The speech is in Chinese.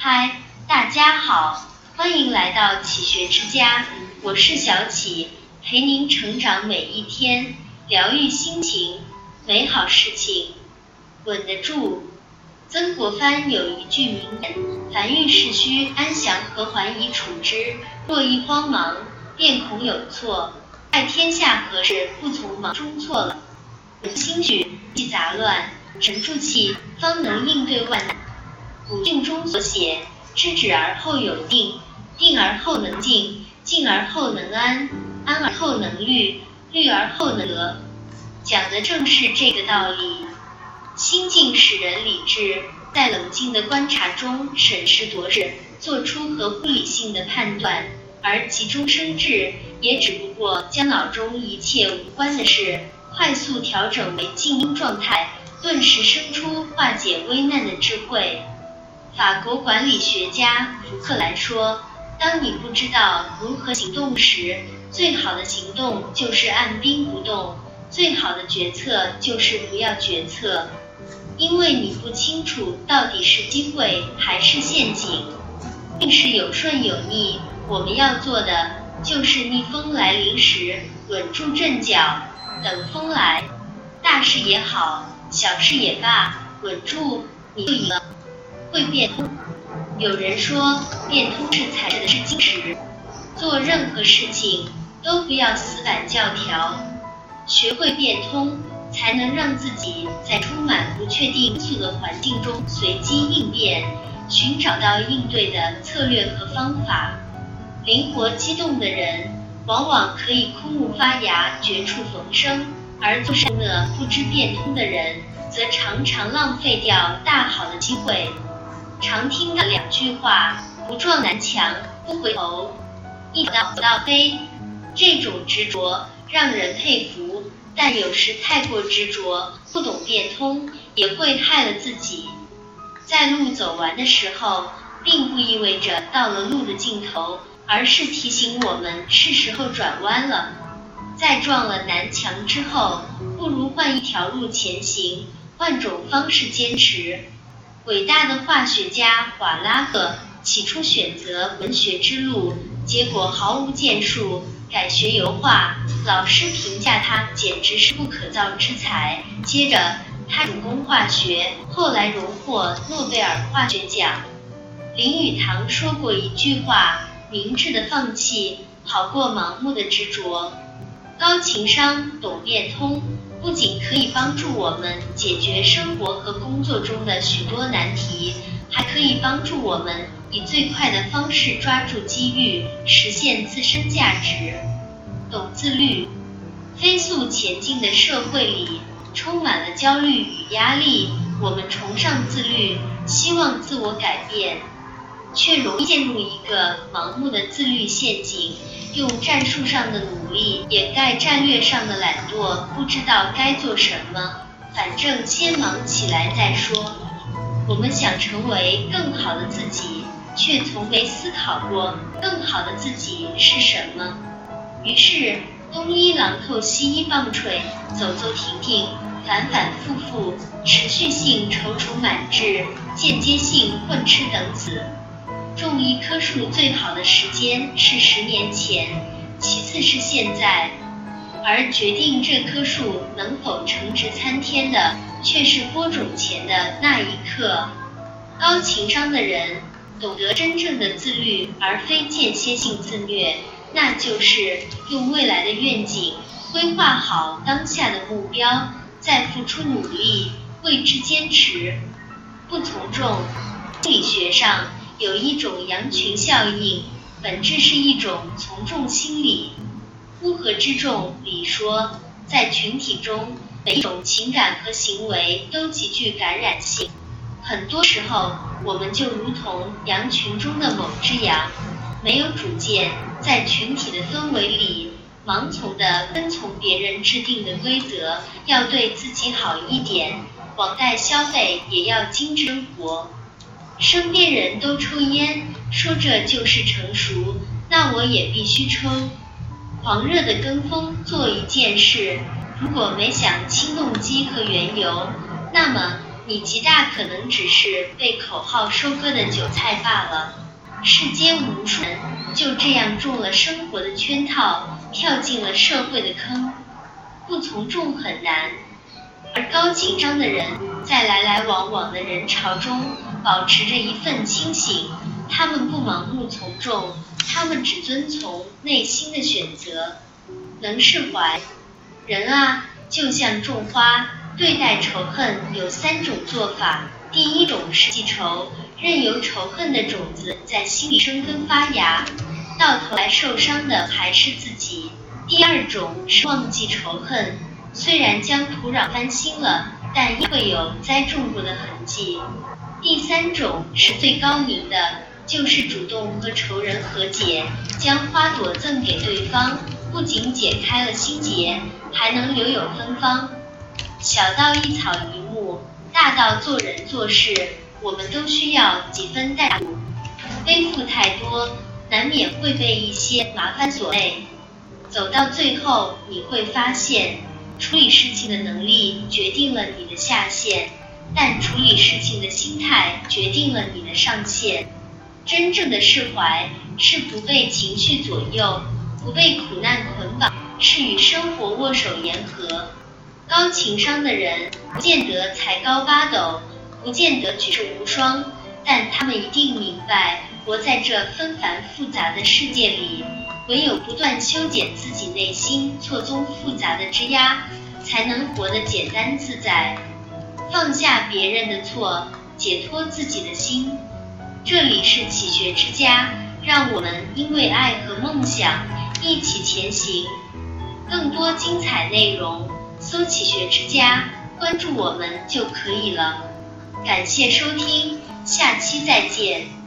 嗨，大家好，欢迎来到启学之家，我是小启，陪您成长每一天，疗愈心情，美好事情稳得住。曾国藩有一句名言：凡遇事须安详和缓以处之，若一慌忙，便恐有错。待天下何事不从忙中错了，心绪既杂乱，沉住气，方能应对万难。古训中所写“知止而后有定，定而后能静，静而后能安，安而后能虑，虑而后能得”，讲的正是这个道理。心静使人理智，在冷静的观察中审时度势，做出合乎理性的判断。而急中生智，也只不过将脑中一切无关的事，快速调整为静音状态，顿时生出化解危难的智慧。法国管理学家福克兰说：“当你不知道如何行动时，最好的行动就是按兵不动；最好的决策就是不要决策，因为你不清楚到底是机会还是陷阱。命是有顺有逆。”我们要做的就是逆风来临时稳住阵脚，等风来。大事也好，小事也罢，稳住你就赢了。会变通。有人说，变通是才智的试金石。做任何事情都不要死板教条，学会变通，才能让自己在充满不确定因素的环境中随机应变，寻找到应对的策略和方法。灵活机动的人，往往可以枯木发芽，绝处逢生；而做事呢不知变通的人，则常常浪费掉大好的机会。常听到两句话：不撞南墙不回头，一到到飞。这种执着让人佩服，但有时太过执着，不懂变通，也会害了自己。在路走完的时候，并不意味着到了路的尽头。而是提醒我们是时候转弯了，在撞了南墙之后，不如换一条路前行，换种方式坚持。伟大的化学家瓦拉赫起初选择文学之路，结果毫无建树，改学油画，老师评价他简直是不可造之才。接着他主攻化学，后来荣获诺贝尔化学奖。林语堂说过一句话。明智的放弃，好过盲目的执着。高情商、懂变通，不仅可以帮助我们解决生活和工作中的许多难题，还可以帮助我们以最快的方式抓住机遇，实现自身价值。懂自律。飞速前进的社会里，充满了焦虑与压力。我们崇尚自律，希望自我改变。却容易陷入一个盲目的自律陷阱，用战术上的努力掩盖战略上的懒惰，不知道该做什么，反正先忙起来再说。我们想成为更好的自己，却从没思考过更好的自己是什么。于是东一榔头西一棒槌，走走停停，反反复复，持续性踌躇满志，间接性混吃等死。种一棵树最好的时间是十年前，其次是现在，而决定这棵树能否成植参天的，却是播种前的那一刻。高情商的人懂得真正的自律，而非间歇性自虐，那就是用未来的愿景规划好当下的目标，再付出努力为之坚持，不从众。心理学上。有一种羊群效应，本质是一种从众心理。乌合之众里说，在群体中，每一种情感和行为都极具感染性。很多时候，我们就如同羊群中的某只羊，没有主见，在群体的氛围里，盲从的跟从别人制定的规则，要对自己好一点，网贷消费也要精致生活。身边人都抽烟，说这就是成熟，那我也必须抽。狂热的跟风做一件事，如果没想清动机和缘由，那么你极大可能只是被口号收割的韭菜罢了。世间无数人就这样中了生活的圈套，跳进了社会的坑。不从众很难，而高情商的人在来来往往的人潮中保持着一份清醒。他们不盲目从众，他们只遵从内心的选择，能释怀。人啊，就像种花，对待仇恨有三种做法：第一种是记仇，任由仇恨的种子在心里生根发芽，到头来受伤的还是自己；第二种是忘记仇恨，虽然将土壤翻新了，但依会有栽种过的痕迹；第三种是最高明的。就是主动和仇人和解，将花朵赠给对方，不仅解开了心结，还能留有芬芳。小到一草一木，大到做人做事，我们都需要几分代入。背负太多，难免会被一些麻烦所累。走到最后，你会发现，处理事情的能力决定了你的下限，但处理事情的心态决定了你的上限。真正的释怀是不被情绪左右，不被苦难捆绑，是与生活握手言和。高情商的人不见得才高八斗，不见得举世无双，但他们一定明白，活在这纷繁复杂的世界里，唯有不断修剪自己内心错综复杂的枝桠，才能活得简单自在，放下别人的错，解脱自己的心。这里是启学之家，让我们因为爱和梦想一起前行。更多精彩内容，搜“启学之家”，关注我们就可以了。感谢收听，下期再见。